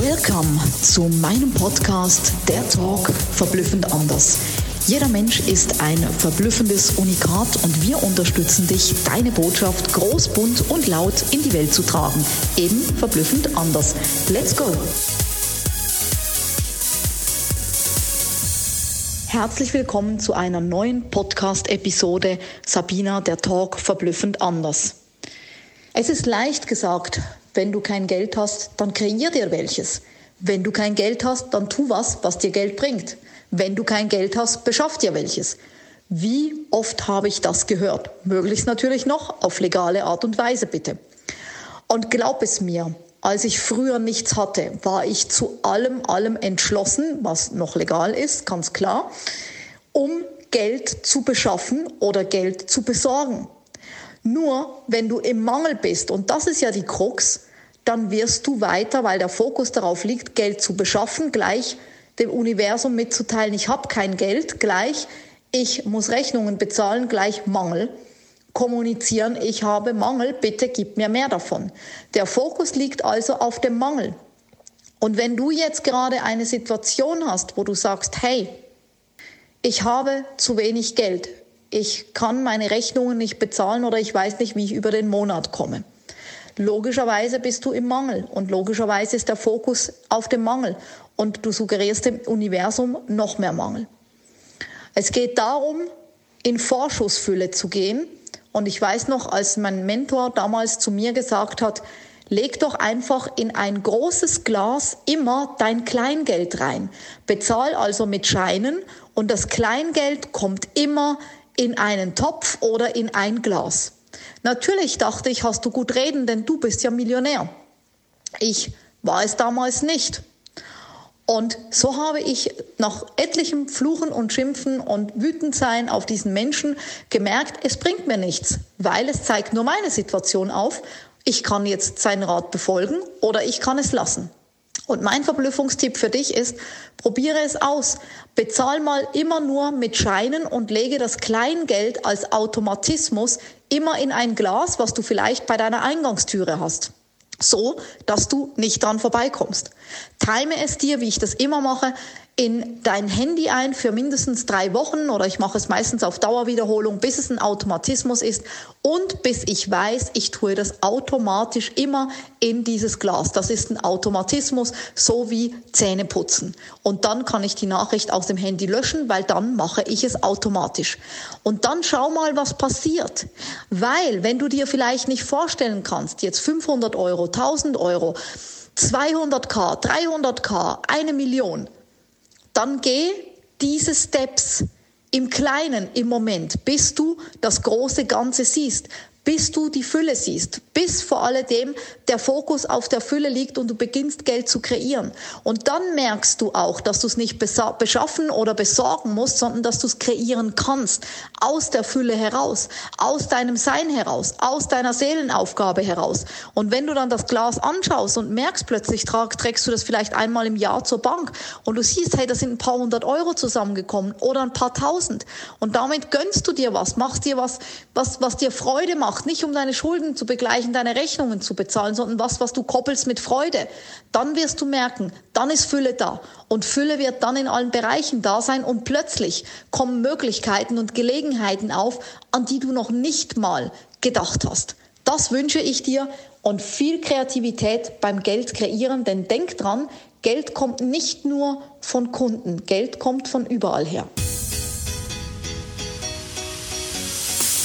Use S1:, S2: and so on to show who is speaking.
S1: Welcome zu meinem Podcast Der Talk verblüffend anders. Jeder Mensch ist ein verblüffendes Unikat und wir unterstützen dich, deine Botschaft groß, bunt und laut in die Welt zu tragen. Eben verblüffend anders. Let's go! Herzlich willkommen zu einer neuen Podcast-Episode Sabina, der Talk verblüffend anders. Es ist leicht gesagt, wenn du kein Geld hast, dann kreier dir welches. Wenn du kein Geld hast, dann tu was, was dir Geld bringt. Wenn du kein Geld hast, beschaff dir welches. Wie oft habe ich das gehört? Möglichst natürlich noch auf legale Art und Weise, bitte. Und glaub es mir, als ich früher nichts hatte, war ich zu allem, allem entschlossen, was noch legal ist, ganz klar, um Geld zu beschaffen oder Geld zu besorgen. Nur wenn du im Mangel bist, und das ist ja die Krux, dann wirst du weiter, weil der Fokus darauf liegt, Geld zu beschaffen, gleich dem Universum mitzuteilen, ich habe kein Geld, gleich ich muss Rechnungen bezahlen, gleich Mangel. Kommunizieren, ich habe Mangel, bitte gib mir mehr davon. Der Fokus liegt also auf dem Mangel. Und wenn du jetzt gerade eine Situation hast, wo du sagst, hey, ich habe zu wenig Geld, ich kann meine Rechnungen nicht bezahlen oder ich weiß nicht, wie ich über den Monat komme. Logischerweise bist du im Mangel und logischerweise ist der Fokus auf dem Mangel und du suggerierst dem Universum noch mehr Mangel. Es geht darum, in Vorschussfülle zu gehen. Und ich weiß noch, als mein Mentor damals zu mir gesagt hat, leg doch einfach in ein großes Glas immer dein Kleingeld rein. Bezahl also mit Scheinen und das Kleingeld kommt immer in einen Topf oder in ein Glas. Natürlich dachte ich, hast du gut reden, denn du bist ja Millionär. Ich war es damals nicht. Und so habe ich nach etlichem Fluchen und Schimpfen und Wütendsein auf diesen Menschen gemerkt, es bringt mir nichts, weil es zeigt nur meine Situation auf. Ich kann jetzt seinen Rat befolgen oder ich kann es lassen. Und mein Verblüffungstipp für dich ist, probiere es aus. Bezahl mal immer nur mit Scheinen und lege das Kleingeld als Automatismus immer in ein Glas, was du vielleicht bei deiner Eingangstüre hast so, dass du nicht dran vorbeikommst. Time es dir, wie ich das immer mache, in dein Handy ein für mindestens drei Wochen oder ich mache es meistens auf Dauerwiederholung, bis es ein Automatismus ist und bis ich weiß, ich tue das automatisch immer in dieses Glas. Das ist ein Automatismus, so wie Zähne putzen. Und dann kann ich die Nachricht aus dem Handy löschen, weil dann mache ich es automatisch. Und dann schau mal, was passiert. Weil, wenn du dir vielleicht nicht vorstellen kannst, jetzt 500 Euro, 1000 Euro, 200k, 300k, eine Million, dann geh diese Steps im Kleinen im Moment, bis du das große Ganze siehst bis du die Fülle siehst, bis vor alledem der Fokus auf der Fülle liegt und du beginnst Geld zu kreieren. Und dann merkst du auch, dass du es nicht beschaffen oder besorgen musst, sondern dass du es kreieren kannst, aus der Fülle heraus, aus deinem Sein heraus, aus deiner Seelenaufgabe heraus. Und wenn du dann das Glas anschaust und merkst plötzlich, trägst du das vielleicht einmal im Jahr zur Bank und du siehst, hey, da sind ein paar hundert Euro zusammengekommen oder ein paar tausend. Und damit gönnst du dir was, machst dir was, was, was dir Freude macht gemacht, nicht um deine Schulden zu begleichen, deine Rechnungen zu bezahlen, sondern was, was du koppelst mit Freude. Dann wirst du merken, dann ist Fülle da. Und Fülle wird dann in allen Bereichen da sein und plötzlich kommen Möglichkeiten und Gelegenheiten auf, an die du noch nicht mal gedacht hast. Das wünsche ich dir und viel Kreativität beim Geld kreieren, denn denk dran, Geld kommt nicht nur von Kunden, Geld kommt von überall her.